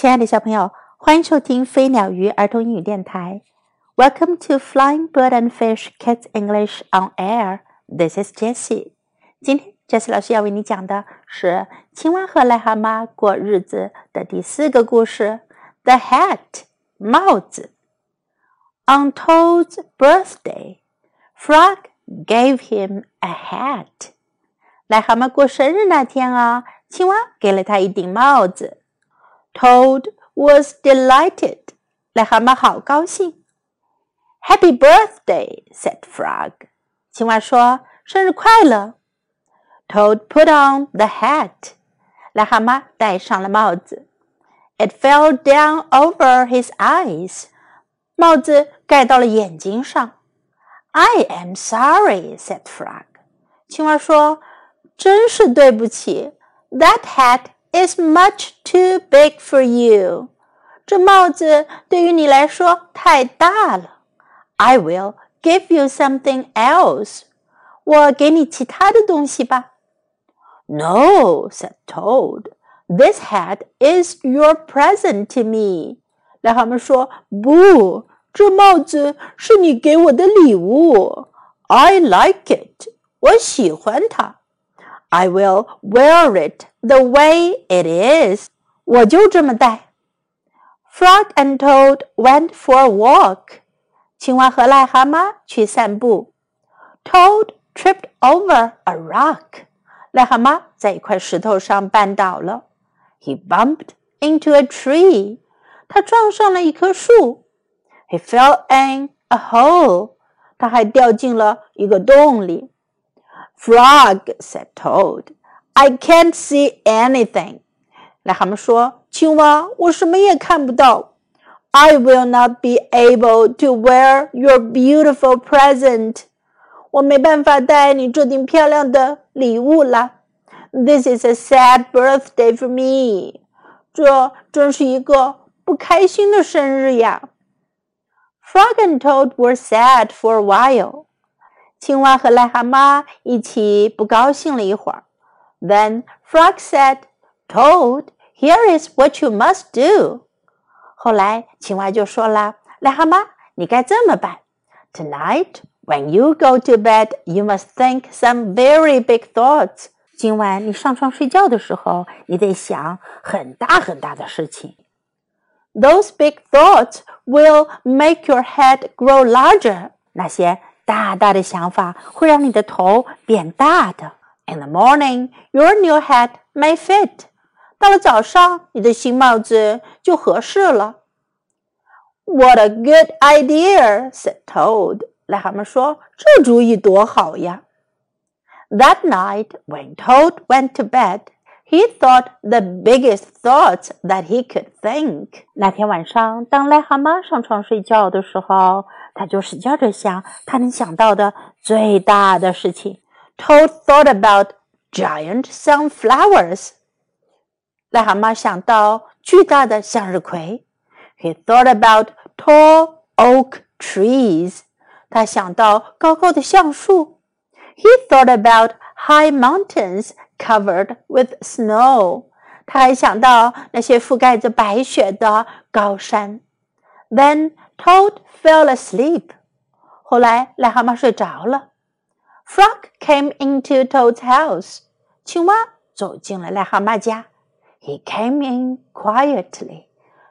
亲爱的小朋友，欢迎收听飞鸟鱼儿童英语电台。Welcome to Flying Bird and Fish Kids English on Air. This is Jessie. 今天 Jessie 老师要为你讲的是青蛙和癞蛤蟆过日子的第四个故事：The Hat 帽子。On Toad's birthday, Frog gave him a hat. 癞蛤蟆过生日那天啊，青蛙给了他一顶帽子。Toad was delighted. 癞蛤蟆好高兴。Happy birthday, said Frog. 青蛙说：“生日快乐。” Toad put on the hat. 癞蛤蟆戴上了帽子。It fell down over his eyes. 帽子盖到了眼睛上。I am sorry, said Frog. 青蛙说：“真是对不起。That hat is much too big for you. 这帽子对于你来说太大了。I will give you something else. 我给你其他的东西吧。No, said Toad. This hat is your present to me. 癞蛤蟆说：“不，这帽子是你给我的礼物。I like it. 我喜欢它。” I will wear it the way it is. 我就这么戴。Frog and Toad went for a walk. 青蛙和癞蛤蟆去散步。Toad tripped over a rock. 癞蛤蟆在一块石头上绊倒了。He bumped into a tree. 他撞上了一棵树。He fell in a hole. 他还掉进了一个洞里。 Frog said Toad, "I can't see anything." 癞蛤蟆说：“青蛙，我什么也看不到。I will not be able to wear your beautiful present. 我没办法戴你这顶漂亮的礼物了。This is a sad birthday for me. 这真是一个不开心的生日呀。Frog and Toad were sad for a while. 青蛙和癞蛤蟆一起不高兴了一会儿。Then Frog said, "Toad, here is what you must do." 后来青蛙就说了：“癞蛤蟆，你该这么办。Tonight, when you go to bed, you must think some very big thoughts. 今晚你上床睡觉的时候，你得想很大很大的事情。Those big thoughts will make your head grow larger. 那些 大大的想法会让你的头变大的。In the morning, your new hat may fit. 到了早上，你的新帽子就合适了。What a good idea! said Toad. 癞蛤蟆说：“这主意多好呀！” That night, when Toad went to bed, he thought the biggest thoughts that he could think. 那天晚上，当癞蛤蟆上床睡觉的时候， 他就使劲的想他能想到的最大的事情。Toad thought about giant sunflowers. 癞蛤蟆想到巨大的向日葵。He thought about tall oak trees. 他想到高高的橡树。He thought about high mountains covered with snow. 他还想到那些覆盖着白雪的高山。 Then Toad fell asleep. 后来癞蛤蟆睡着了。Frog came into Toad's house. 青蛙走进了癞蛤蟆家。He came in quietly.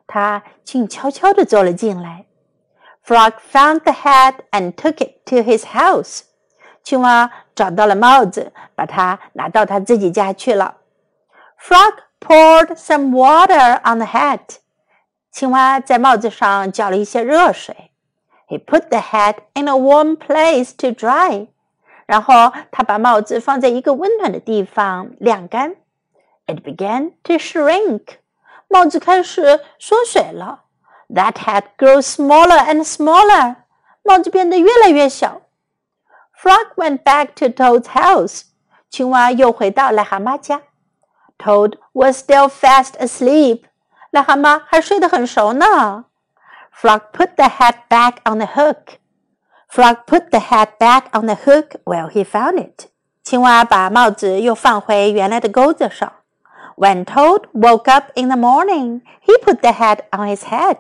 他静悄悄地走了进来。Frog found the hat and took it to his house. 青蛙找到了帽子，把它拿到他自己家去了。Frog poured some water on the hat. 青蛙在帽子上浇了一些热水。He put the hat in a warm place to dry. 然后他把帽子放在一个温暖的地方晾干。It began to shrink. 帽子开始缩水了。That hat grew smaller and smaller. 帽子变得越来越小。Frog went back to Toad's house. 青蛙又回到癞蛤蟆家。Toad was still fast asleep. 癞蛤蟆还睡得很熟呢。Frog put the hat back on the hook. Frog put the hat back on the hook where he found it. 青蛙把帽子又放回原来的钩子上。 When Toad woke up in the morning, he put the hat on his head.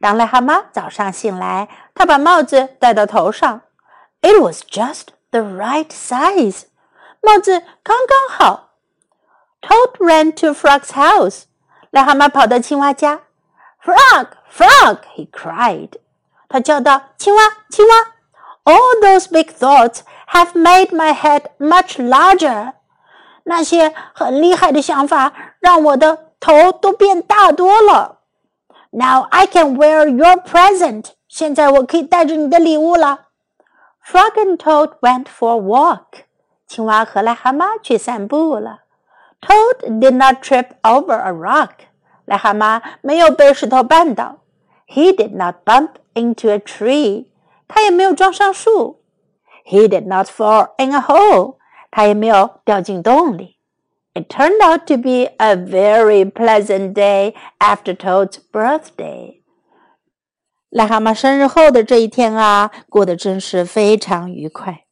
当癞蛤蟆早上醒来，他把帽子戴到头上。It was just the right size. 帽子刚刚好。Toad ran to Frog's house. 癞蛤蟆跑到青蛙家。Frog, frog! He cried. 他叫道：“青蛙，青蛙！All those big thoughts have made my head much larger. 那些很厉害的想法让我的头都变大多了。Now I can wear your present. 现在我可以带着你的礼物了。Frog and Toad went for a walk. 青蛙和癞蛤蟆去散步了。 Toad did not trip over a rock. 癞蛤蟆没有被石头绊倒。He did not bump into a tree. 他也没有撞上树。He did not fall in a hole. 他也没有掉进洞里。It turned out to be a very pleasant day after Toad's birthday. 癞蛤蟆生日后的这一天啊，过得真是非常愉快。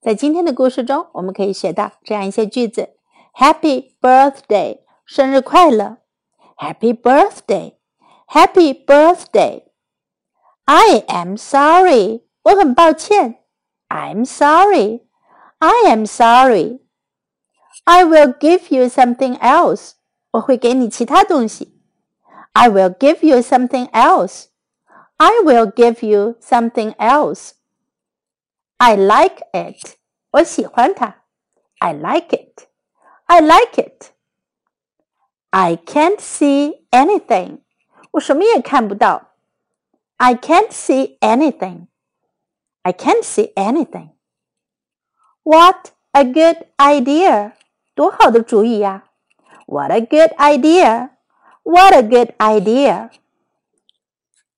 在今天的故事中，我们可以学到这样一些句子：Happy birthday，生日快乐；Happy birthday，Happy birthday。I am sorry，我很抱歉。I'm sorry. I am sorry. I will give you something else. 我会给你其他东西。I will give you something else. I will give you something else. I like it. 我喜欢它。I like it. I like it. I can't see anything. 我什么也看不到。I can't see anything. I can't see anything. What a good idea! 多好的主意呀！What a good idea! What a good idea!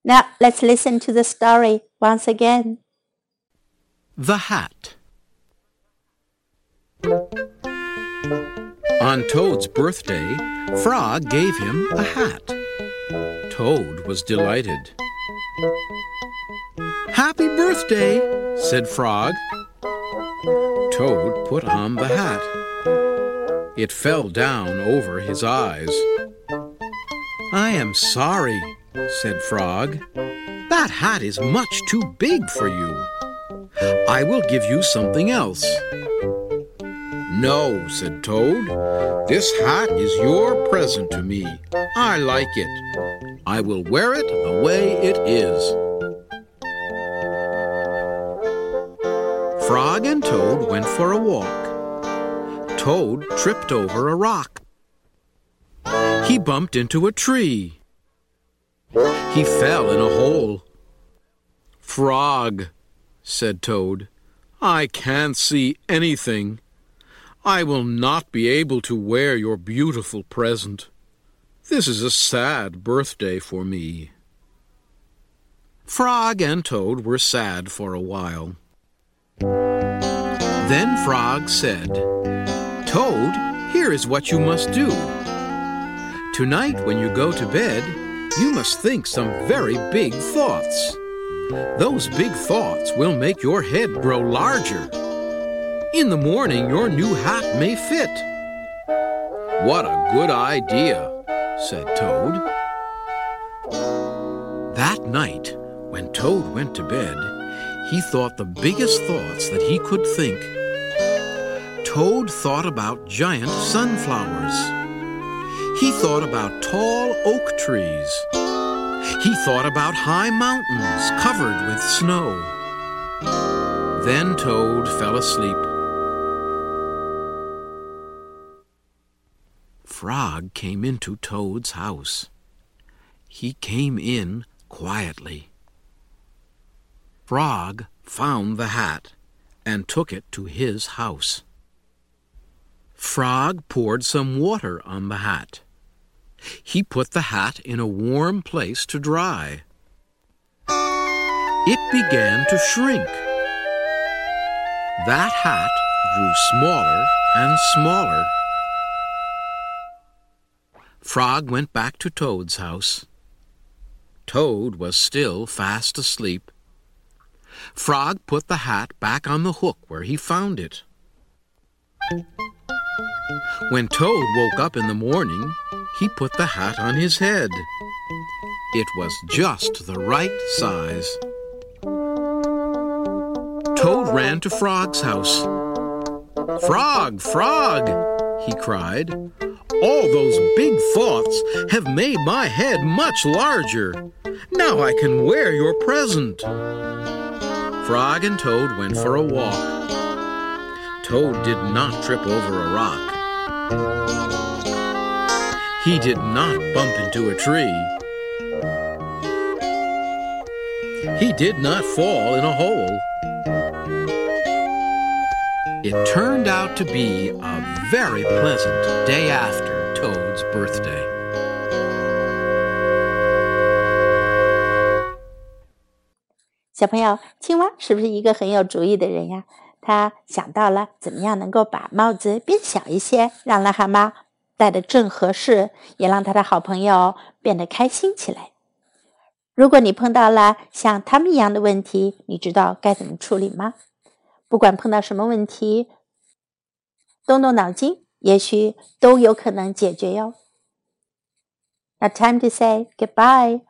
Now let's listen to the story once again. The Hat On Toad's birthday, Frog gave him a hat. Toad was delighted. Happy birthday, said Frog. Toad put on the hat. It fell down over his eyes. I am sorry, said Frog. That hat is much too big for you. I will give you something else. No, said Toad. This hat is your present to me. I like it. I will wear it the way it is. Frog and Toad went for a walk. Toad tripped over a rock. He bumped into a tree. He fell in a hole. Frog, said Toad, I can't see anything. I will not be able to wear your beautiful present. This is a sad birthday for me. Frog and Toad were sad for a while. Then Frog said, Toad, here is what you must do. Tonight, when you go to bed, you must think some very big thoughts. Those big thoughts will make your head grow larger. In the morning, your new hat may fit. What a good idea, said Toad. That night, when Toad went to bed, he thought the biggest thoughts that he could think. Toad thought about giant sunflowers. He thought about tall oak trees. He thought about high mountains covered with snow. Then Toad fell asleep. Frog came into Toad's house. He came in quietly. Frog found the hat and took it to his house. Frog poured some water on the hat. He put the hat in a warm place to dry. It began to shrink. That hat grew smaller and smaller. Frog went back to Toad's house. Toad was still fast asleep. Frog put the hat back on the hook where he found it. When Toad woke up in the morning, he put the hat on his head. It was just the right size. Toad ran to Frog's house. Frog, Frog, he cried. All those big thoughts have made my head much larger. Now I can wear your present. Frog and Toad went for a walk. Toad did not trip over a rock. He did not bump into a tree. He did not fall in a hole. It turned out to be a very pleasant day after Toad's birthday. 小朋友，青蛙是不是一个很有主意的人呀？他想到了怎么样能够把帽子变小一些，让癞蛤蟆 戴的正合适，也让他的好朋友变得开心起来。如果你碰到了像他们一样的问题，你知道该怎么处理吗？不管碰到什么问题，动动脑筋，也许都有可能解决哟。那 time to say goodbye.